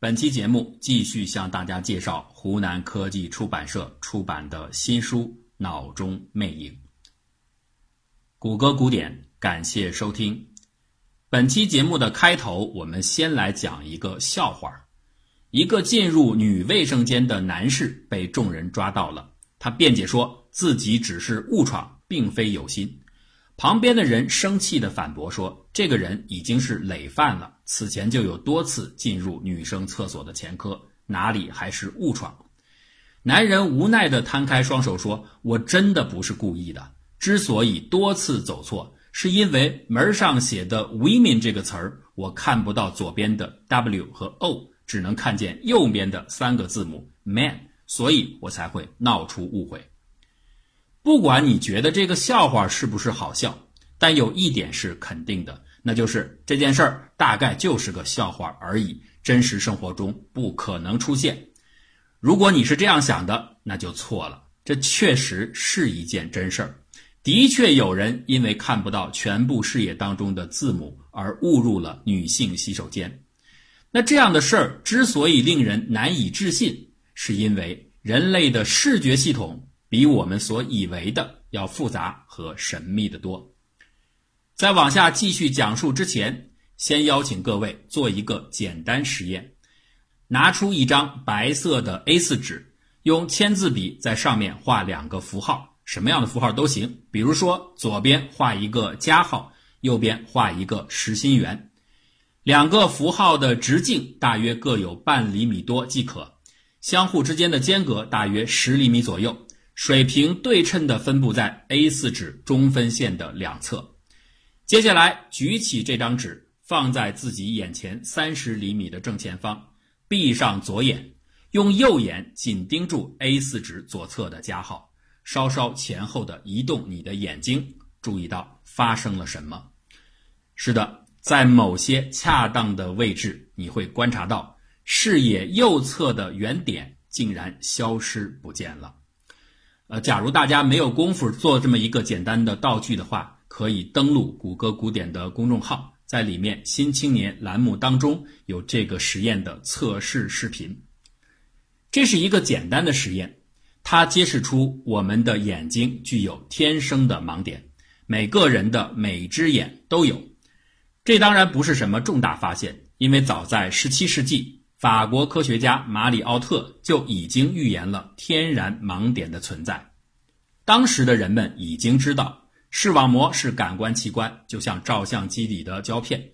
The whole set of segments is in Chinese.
本期节目继续向大家介绍湖南科技出版社出版的新书《脑中魅影》。谷歌古典，感谢收听。本期节目的开头，我们先来讲一个笑话。一个进入女卫生间的男士被众人抓到了，他辩解说自己只是误闯，并非有心。旁边的人生气地反驳说：“这个人已经是累犯了，此前就有多次进入女生厕所的前科，哪里还是误闯？”男人无奈地摊开双手说：“我真的不是故意的，之所以多次走错，是因为门上写的 ‘women’ 这个词儿，我看不到左边的 W 和 O，只能看见右边的三个字母 ‘man’，所以我才会闹出误会。”不管你觉得这个笑话是不是好笑，但有一点是肯定的，那就是这件事儿大概就是个笑话而已，真实生活中不可能出现。如果你是这样想的，那就错了。这确实是一件真事儿，的确有人因为看不到全部视野当中的字母而误入了女性洗手间。那这样的事儿之所以令人难以置信，是因为人类的视觉系统。比我们所以为的要复杂和神秘的多。在往下继续讲述之前，先邀请各位做一个简单实验：拿出一张白色的 A4 纸，用签字笔在上面画两个符号，什么样的符号都行。比如说，左边画一个加号，右边画一个实心圆，两个符号的直径大约各有半厘米多即可，相互之间的间隔大约十厘米左右。水平对称地分布在 A4 纸中分线的两侧。接下来，举起这张纸，放在自己眼前三十厘米的正前方，闭上左眼，用右眼紧盯住 A4 纸左侧的加号，稍稍前后的移动你的眼睛，注意到发生了什么？是的，在某些恰当的位置，你会观察到视野右侧的圆点竟然消失不见了。呃，假如大家没有功夫做这么一个简单的道具的话，可以登录谷歌古典的公众号，在里面“新青年”栏目当中有这个实验的测试视频。这是一个简单的实验，它揭示出我们的眼睛具有天生的盲点，每个人的每只眼都有。这当然不是什么重大发现，因为早在17世纪。法国科学家马里奥特就已经预言了天然盲点的存在。当时的人们已经知道视网膜是感官器官，就像照相机里的胶片。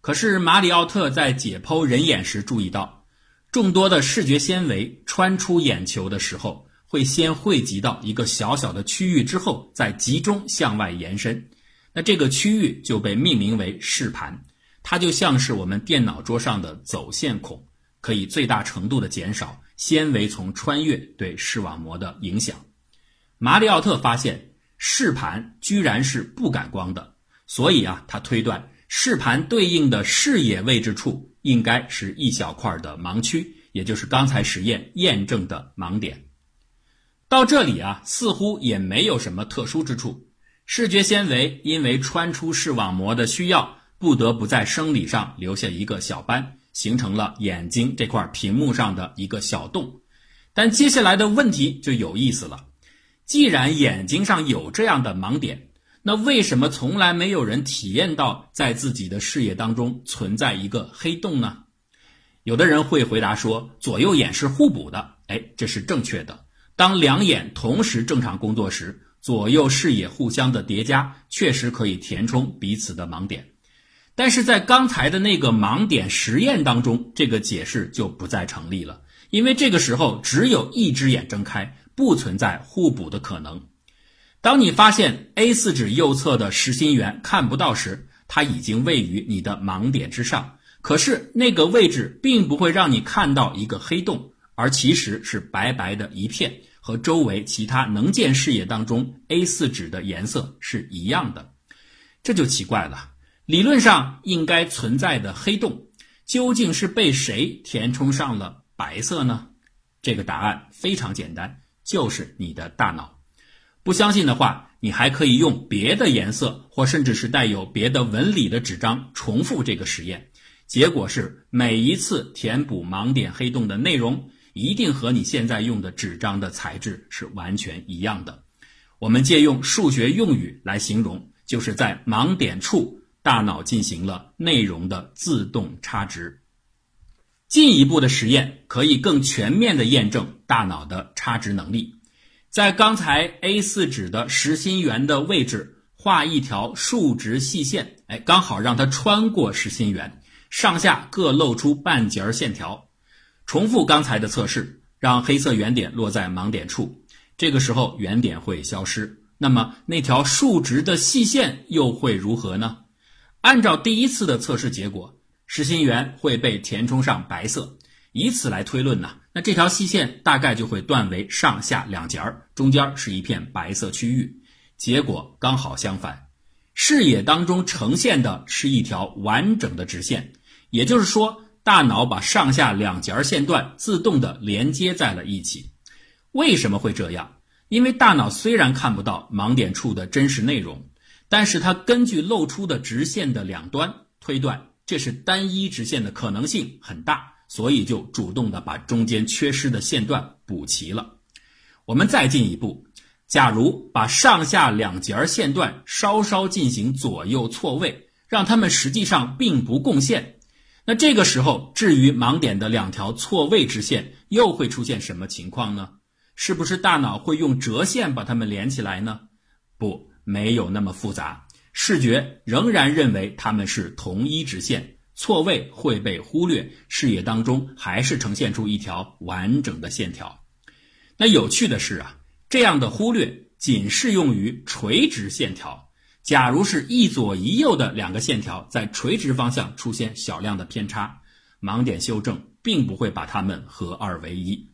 可是马里奥特在解剖人眼时注意到，众多的视觉纤维穿出眼球的时候，会先汇集到一个小小的区域，之后再集中向外延伸。那这个区域就被命名为视盘，它就像是我们电脑桌上的走线孔。可以最大程度的减少纤维从穿越对视网膜的影响。马里奥特发现视盘居然是不感光的，所以啊，他推断视盘对应的视野位置处应该是一小块的盲区，也就是刚才实验验证的盲点。到这里啊，似乎也没有什么特殊之处。视觉纤维因为穿出视网膜的需要，不得不在生理上留下一个小斑。形成了眼睛这块屏幕上的一个小洞，但接下来的问题就有意思了。既然眼睛上有这样的盲点，那为什么从来没有人体验到在自己的视野当中存在一个黑洞呢？有的人会回答说，左右眼是互补的。哎，这是正确的。当两眼同时正常工作时，左右视野互相的叠加确实可以填充彼此的盲点。但是在刚才的那个盲点实验当中，这个解释就不再成立了，因为这个时候只有一只眼睁开，不存在互补的可能。当你发现 A4 纸右侧的实心圆看不到时，它已经位于你的盲点之上，可是那个位置并不会让你看到一个黑洞，而其实是白白的一片，和周围其他能见视野当中 A4 纸的颜色是一样的，这就奇怪了。理论上应该存在的黑洞，究竟是被谁填充上了白色呢？这个答案非常简单，就是你的大脑。不相信的话，你还可以用别的颜色或甚至是带有别的纹理的纸张重复这个实验。结果是每一次填补盲点黑洞的内容，一定和你现在用的纸张的材质是完全一样的。我们借用数学用语来形容，就是在盲点处，大脑进行了内容的自动差值。进一步的实验可以更全面的验证大脑的差值能力。在刚才 A4 纸的实心圆的位置画一条竖直细线，哎，刚好让它穿过实心圆，上下各露出半截线条。重复刚才的测试，让黑色圆点落在盲点处，这个时候圆点会消失。那么那条竖直的细线又会如何呢？按照第一次的测试结果。实心圆会被填充上白色，以此来推论呢，那这条细线大概就会断为上下两截儿，中间是一片白色区域。结果刚好相反，视野当中呈现的是一条完整的直线，也就是说，大脑把上下两截线段自动的连接在了一起。为什么会这样？因为大脑虽然看不到盲点处的真实内容，但是它根据露出的直线的两端推断。这是单一直线的可能性很大，所以就主动的把中间缺失的线段补齐了。我们再进一步，假如把上下两节线段稍稍进行左右错位，让它们实际上并不共线，那这个时候至于盲点的两条错位直线又会出现什么情况呢？是不是大脑会用折线把它们连起来呢？不，没有那么复杂。视觉仍然认为它们是同一直线，错位会被忽略，视野当中还是呈现出一条完整的线条。那有趣的是啊，这样的忽略仅适用于垂直线条。假如是一左一右的两个线条在垂直方向出现小量的偏差，盲点修正并不会把它们合二为一。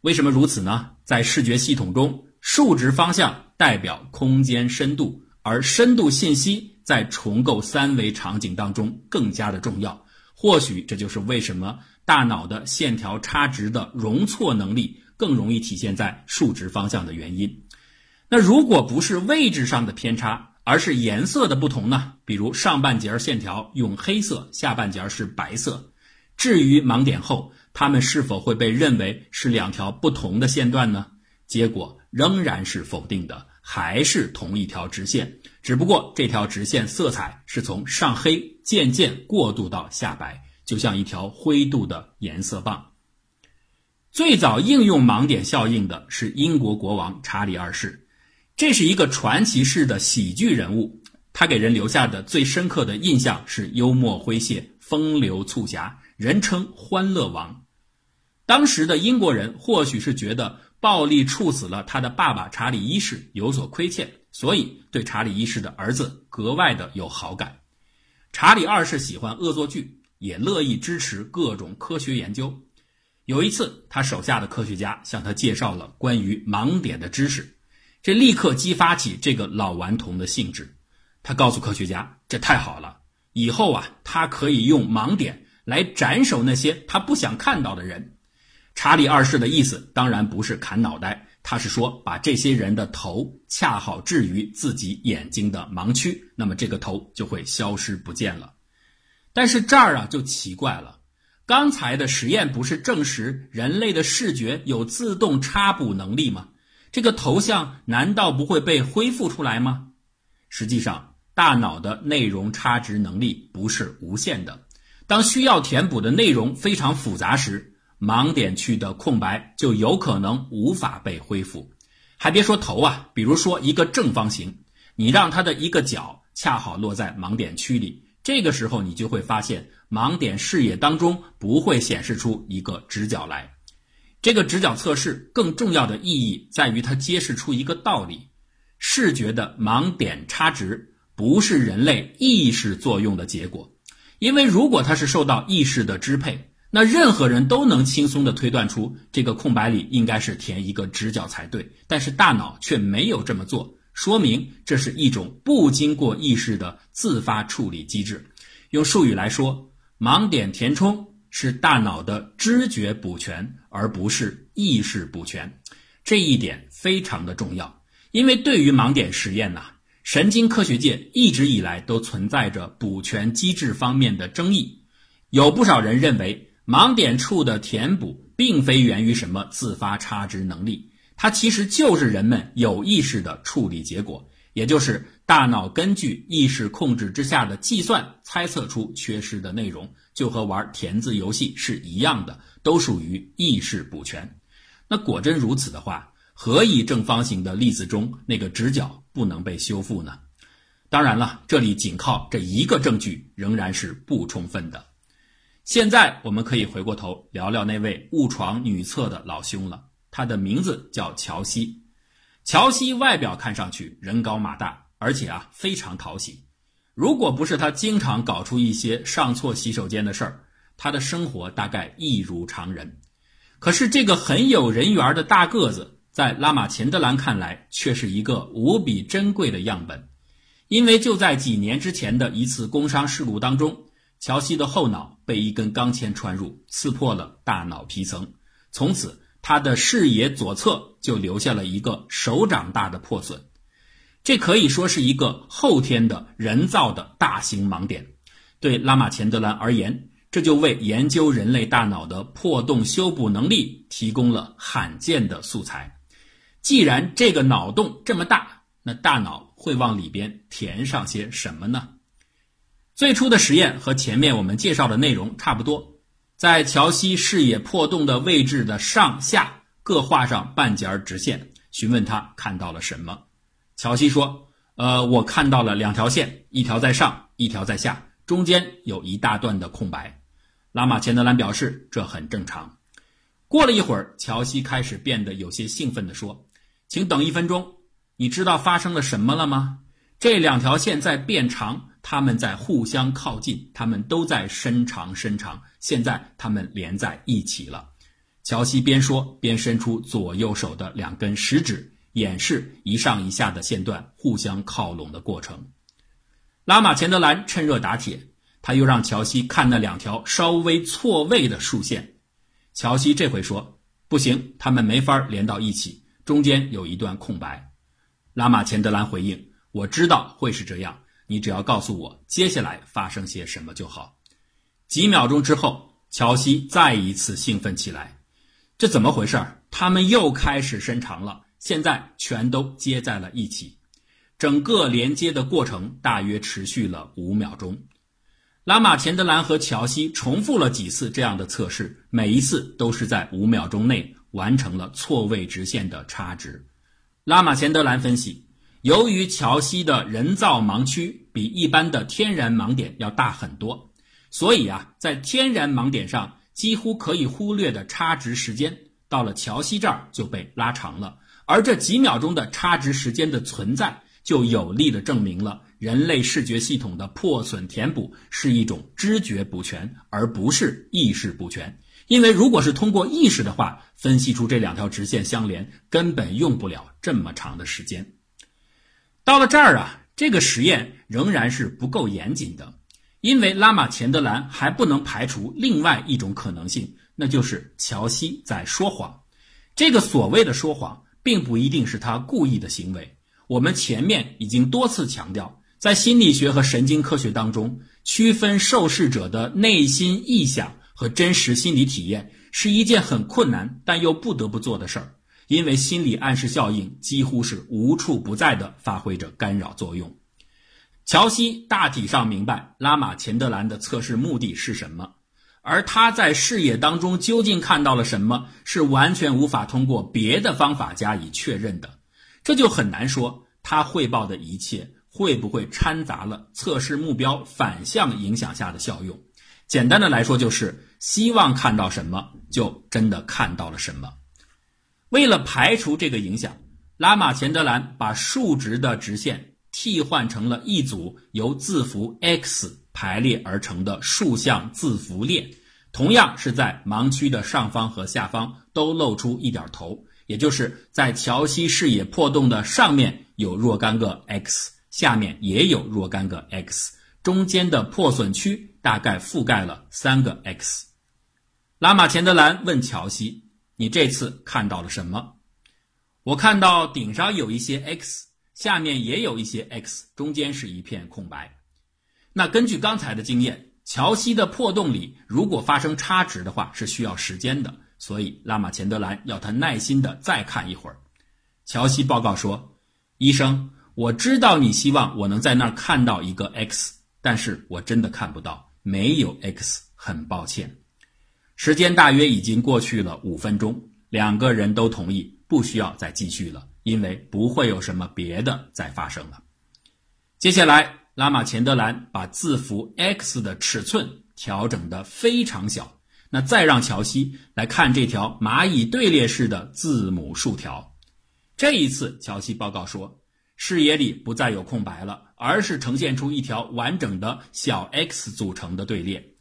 为什么如此呢？在视觉系统中，竖直方向代表空间深度。而深度信息在重构三维场景当中更加的重要，或许这就是为什么大脑的线条差值的容错能力更容易体现在竖直方向的原因。那如果不是位置上的偏差，而是颜色的不同呢？比如上半截线条用黑色，下半截是白色。至于盲点后，它们是否会被认为是两条不同的线段呢？结果仍然是否定的。还是同一条直线，只不过这条直线色彩是从上黑渐渐过渡到下白，就像一条灰度的颜色棒。最早应用盲点效应的是英国国王查理二世，这是一个传奇式的喜剧人物，他给人留下的最深刻的印象是幽默诙谐、风流促狭，人称“欢乐王”。当时的英国人或许是觉得。暴力处死了他的爸爸查理一世，有所亏欠，所以对查理一世的儿子格外的有好感。查理二世喜欢恶作剧，也乐意支持各种科学研究。有一次，他手下的科学家向他介绍了关于盲点的知识，这立刻激发起这个老顽童的兴致。他告诉科学家：“这太好了，以后啊，他可以用盲点来斩首那些他不想看到的人。”查理二世的意思当然不是砍脑袋，他是说把这些人的头恰好置于自己眼睛的盲区，那么这个头就会消失不见了。但是这儿啊就奇怪了，刚才的实验不是证实人类的视觉有自动插补能力吗？这个头像难道不会被恢复出来吗？实际上，大脑的内容差值能力不是无限的，当需要填补的内容非常复杂时。盲点区的空白就有可能无法被恢复，还别说头啊，比如说一个正方形，你让它的一个角恰好落在盲点区里，这个时候你就会发现盲点视野当中不会显示出一个直角来。这个直角测试更重要的意义在于它揭示出一个道理：视觉的盲点差值不是人类意识作用的结果，因为如果它是受到意识的支配。那任何人都能轻松地推断出这个空白里应该是填一个直角才对，但是大脑却没有这么做，说明这是一种不经过意识的自发处理机制。用术语来说，盲点填充是大脑的知觉补全，而不是意识补全。这一点非常的重要，因为对于盲点实验呐，神经科学界一直以来都存在着补全机制方面的争议。有不少人认为，盲点处的填补并非源于什么自发差值能力，它其实就是人们有意识的处理结果，也就是大脑根据意识控制之下的计算猜测出缺失的内容，就和玩填字游戏是一样的，都属于意识补全。那果真如此的话，何以正方形的例子中那个直角不能被修复呢？当然了，这里仅靠这一个证据仍然是不充分的。现在我们可以回过头聊聊那位误闯女厕的老兄了。他的名字叫乔西。乔西外表看上去人高马大，而且啊非常讨喜。如果不是他经常搞出一些上错洗手间的事儿，他的生活大概一如常人。可是这个很有人缘的大个子，在拉玛钱德兰看来却是一个无比珍贵的样本。因为就在几年之前的一次工伤事故当中，乔西的后脑被一根钢钎穿入，刺破了大脑皮层，从此他的视野左侧就留下了一个手掌大的破损。这可以说是一个后天的人造的大型盲点。对拉马钱德兰而言，这就为研究人类大脑的破洞修补能力提供了罕见的素材。既然这个脑洞这么大，那大脑。会往里边填上些什么呢？最初的实验和前面我们介绍的内容差不多，在乔西视野破洞的位置的上下各画上半截直线，询问他看到了什么。乔西说：“呃，我看到了两条线，一条在上，一条在下，中间有一大段的空白。”拉马钱德兰表示这很正常。过了一会儿，乔西开始变得有些兴奋地说：“请等一分钟。”你知道发生了什么了吗？这两条线在变长，他们在互相靠近，他们都在伸长伸长。现在他们连在一起了。乔西边说边伸出左右手的两根食指，演示一上一下的线段互相靠拢的过程。拉马钱德兰趁热打铁，他又让乔西看那两条稍微错位的竖线。乔西这回说：“不行，他们没法连到一起，中间有一段空白。”拉马钱德兰回应：“我知道会是这样，你只要告诉我接下来发生些什么就好。”几秒钟之后，乔西再一次兴奋起来。这怎么回事？他们又开始伸长了，现在全都接在了一起。整个连接的过程大约持续了五秒钟。拉马钱德兰和乔西重复了几次这样的测试，每一次都是在五秒钟内完成了错位直线的差值。拉马钱德兰分析，由于乔西的人造盲区比一般的天然盲点要大很多，所以啊，在天然盲点上几乎可以忽略的差值时间，到了乔西这儿就被拉长了。而这几秒钟的差值时间的存在，就有力的证明了人类视觉系统的破损填补是一种知觉补全，而不是意识补全。因为如果是通过意识的话，分析出这两条直线相连，根本用不了这么长的时间。到了这儿啊，这个实验仍然是不够严谨的，因为拉马钱德兰还不能排除另外一种可能性，那就是乔西在说谎。这个所谓的说谎，并不一定是他故意的行为。我们前面已经多次强调，在心理学和神经科学当中，区分受试者的内心臆想。和真实心理体验是一件很困难但又不得不做的事儿，因为心理暗示效应几乎是无处不在的发挥着干扰作用。乔西大体上明白拉玛钱德兰的测试目的是什么，而他在视野当中究竟看到了什么，是完全无法通过别的方法加以确认的。这就很难说他汇报的一切会不会掺杂了测试目标反向影响下的效用。简单的来说，就是希望看到什么，就真的看到了什么。为了排除这个影响，拉马钱德兰把竖直的直线替换成了一组由字符 x 排列而成的竖向字符列，同样是在盲区的上方和下方都露出一点头，也就是在乔西视野破洞的上面有若干个 x，下面也有若干个 x，中间的破损区。大概覆盖了三个 x。拉马钱德兰问乔西：“你这次看到了什么？”我看到顶上有一些 x，下面也有一些 x，中间是一片空白。那根据刚才的经验，乔西的破洞里如果发生差值的话，是需要时间的，所以拉玛钱德兰要他耐心的再看一会儿。乔西报告说：“医生，我知道你希望我能在那儿看到一个 X，但是我真的看不到，没有 X，很抱歉。”时间大约已经过去了五分钟，两个人都同意不需要再继续了，因为不会有什么别的再发生了。接下来。拉玛钱德兰把字符 X 的尺寸调整得非常小，那再让乔西来看这条蚂蚁队列式的字母竖条。这一次，乔西报告说，视野里不再有空白了，而是呈现出一条完整的小 X 组成的队列。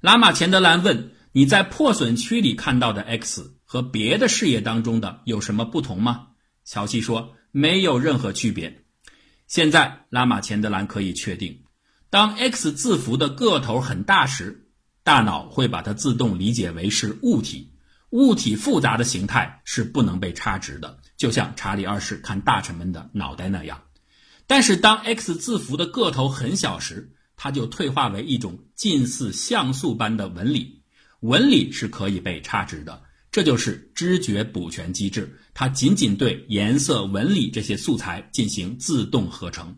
拉玛钱德兰问：“你在破损区里看到的 X 和别的视野当中的有什么不同吗？”乔西说：“没有任何区别。”现在，拉玛钱德兰可以确定，当 X 字符的个头很大时，大脑会把它自动理解为是物体。物体复杂的形态是不能被差值的，就像查理二世看大臣们的脑袋那样。但是，当 X 字符的个头很小时，它就退化为一种近似像素般的纹理。纹理是可以被差值的。这就是知觉补全机制，它仅仅对颜色、纹理这些素材进行自动合成。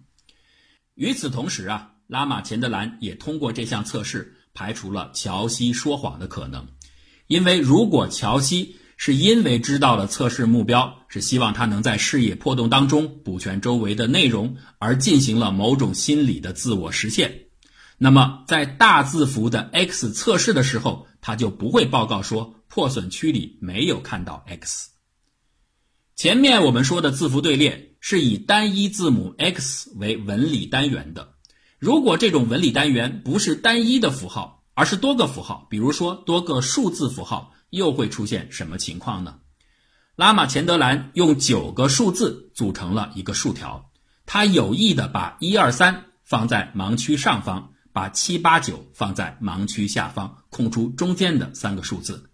与此同时啊，拉玛钱德兰也通过这项测试排除了乔西说谎的可能，因为如果乔西是因为知道了测试目标是希望他能在视野破洞当中补全周围的内容而进行了某种心理的自我实现，那么在大字符的 X 测试的时候，他就不会报告说。破损区里没有看到 X。前面我们说的字符队列是以单一字母 X 为纹理单元的。如果这种纹理单元不是单一的符号，而是多个符号，比如说多个数字符号，又会出现什么情况呢？拉玛钱德兰用九个数字组成了一个竖条，他有意的把一二三放在盲区上方，把七八九放在盲区下方，空出中间的三个数字。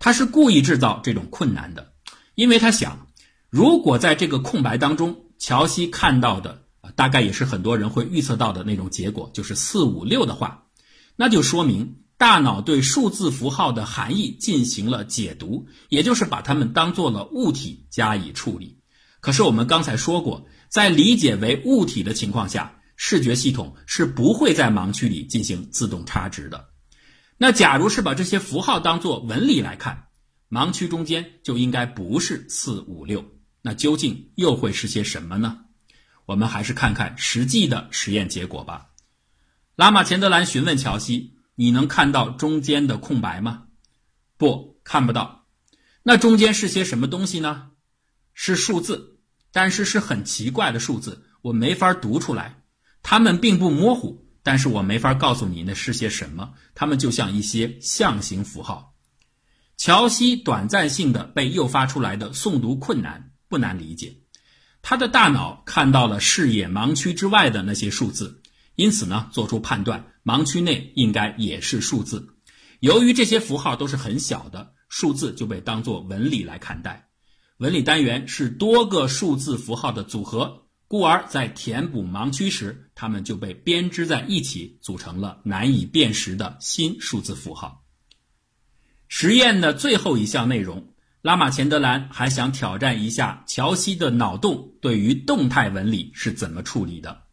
他是故意制造这种困难的，因为他想，如果在这个空白当中，乔西看到的大概也是很多人会预测到的那种结果，就是四五六的话，那就说明大脑对数字符号的含义进行了解读，也就是把它们当做了物体加以处理。可是我们刚才说过，在理解为物体的情况下，视觉系统是不会在盲区里进行自动差值的。那假如是把这些符号当做纹理来看，盲区中间就应该不是四五六，那究竟又会是些什么呢？我们还是看看实际的实验结果吧。拉玛钱德兰询问乔西：“你能看到中间的空白吗？”“不，看不到。”“那中间是些什么东西呢？”“是数字，但是是很奇怪的数字，我没法读出来，它们并不模糊。”但是我没法告诉你那是些什么，它们就像一些象形符号。乔西短暂性的被诱发出来的诵读困难不难理解，他的大脑看到了视野盲区之外的那些数字，因此呢，做出判断，盲区内应该也是数字。由于这些符号都是很小的，数字就被当作纹理来看待。纹理单元是多个数字符号的组合。故而，在填补盲区时，它们就被编织在一起，组成了难以辨识的新数字符号。实验的最后一项内容，拉玛钱德兰还想挑战一下乔西的脑洞对于动态纹理是怎么处理的。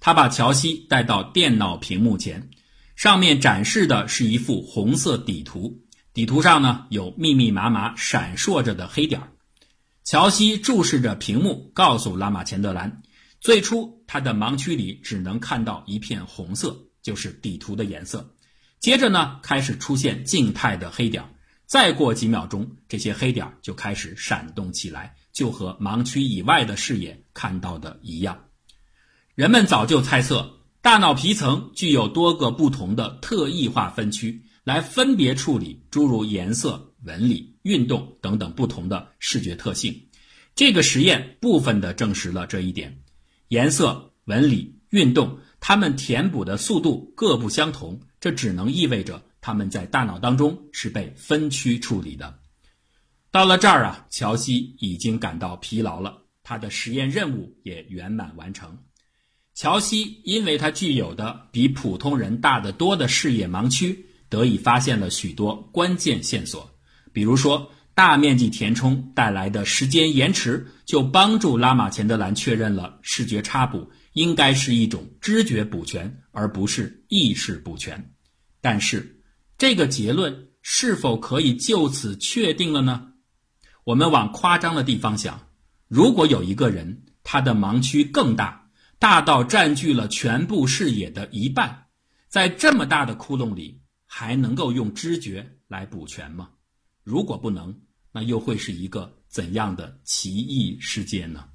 他把乔西带到电脑屏幕前，上面展示的是一幅红色底图，底图上呢有密密麻麻闪烁着的黑点儿。乔西注视着屏幕，告诉拉玛钱德兰：“最初，他的盲区里只能看到一片红色，就是底图的颜色。接着呢，开始出现静态的黑点。再过几秒钟，这些黑点就开始闪动起来，就和盲区以外的视野看到的一样。人们早就猜测，大脑皮层具有多个不同的特异化分区，来分别处理诸如颜色、纹理。”运动等等不同的视觉特性，这个实验部分的证实了这一点。颜色、纹理、运动，它们填补的速度各不相同，这只能意味着它们在大脑当中是被分区处理的。到了这儿啊，乔西已经感到疲劳了，他的实验任务也圆满完成。乔西因为他具有的比普通人大得多的视野盲区，得以发现了许多关键线索。比如说，大面积填充带来的时间延迟，就帮助拉玛钱德兰确认了视觉插补应该是一种知觉补全，而不是意识补全。但是，这个结论是否可以就此确定了呢？我们往夸张的地方想，如果有一个人，他的盲区更大。大到占据了全部视野的一半，在这么大的窟窿里，还能够用知觉来补全吗？如果不能，那又会是一个怎样的奇异世界呢？